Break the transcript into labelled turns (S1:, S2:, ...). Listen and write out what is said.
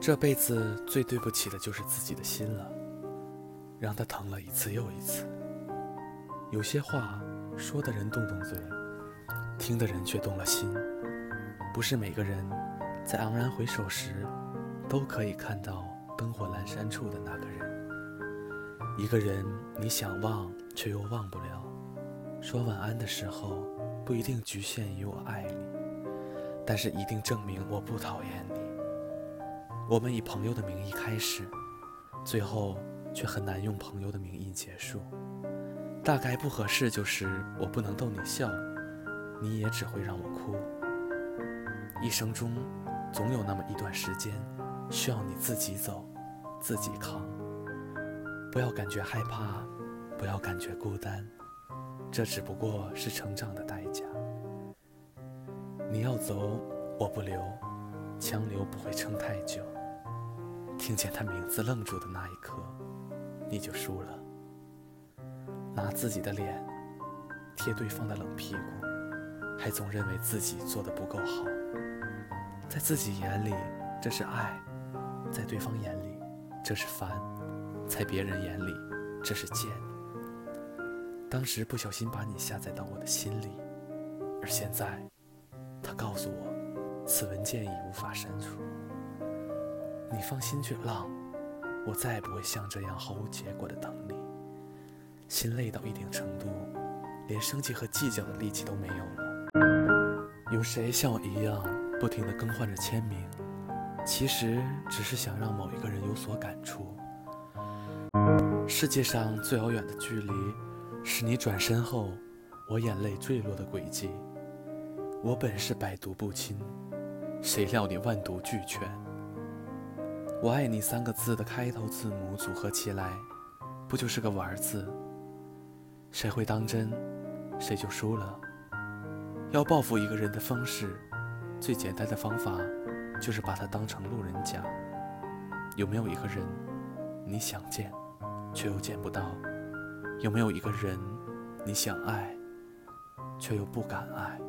S1: 这辈子最对不起的就是自己的心了，让它疼了一次又一次。有些话说的人动动嘴，听的人却动了心。不是每个人在昂然回首时，都可以看到灯火阑珊处的那个人。一个人你想忘却又忘不了，说晚安的时候不一定局限于我爱你，但是一定证明我不讨厌你。我们以朋友的名义开始，最后却很难用朋友的名义结束。大概不合适就是我不能逗你笑，你也只会让我哭。一生中总有那么一段时间，需要你自己走，自己扛。不要感觉害怕，不要感觉孤单，这只不过是成长的代价。你要走，我不留，强留不会撑太久。听见他名字愣住的那一刻，你就输了。拿自己的脸贴对方的冷屁股，还总认为自己做的不够好。在自己眼里这是爱，在对方眼里这是烦，在别人眼里这是贱。当时不小心把你下载到我的心里，而现在，他告诉我，此文件已无法删除。你放心去浪，我再也不会像这样毫无结果的等你。心累到一定程度，连生气和计较的力气都没有了。有谁像我一样不停地更换着签名？其实只是想让某一个人有所感触。世界上最遥远的距离，是你转身后，我眼泪坠落的轨迹。我本是百毒不侵，谁料你万毒俱全。我爱你三个字的开头字母组合起来，不就是个玩字？谁会当真，谁就输了。要报复一个人的方式，最简单的方法，就是把他当成路人甲。有没有一个人，你想见，却又见不到？有没有一个人，你想爱，却又不敢爱？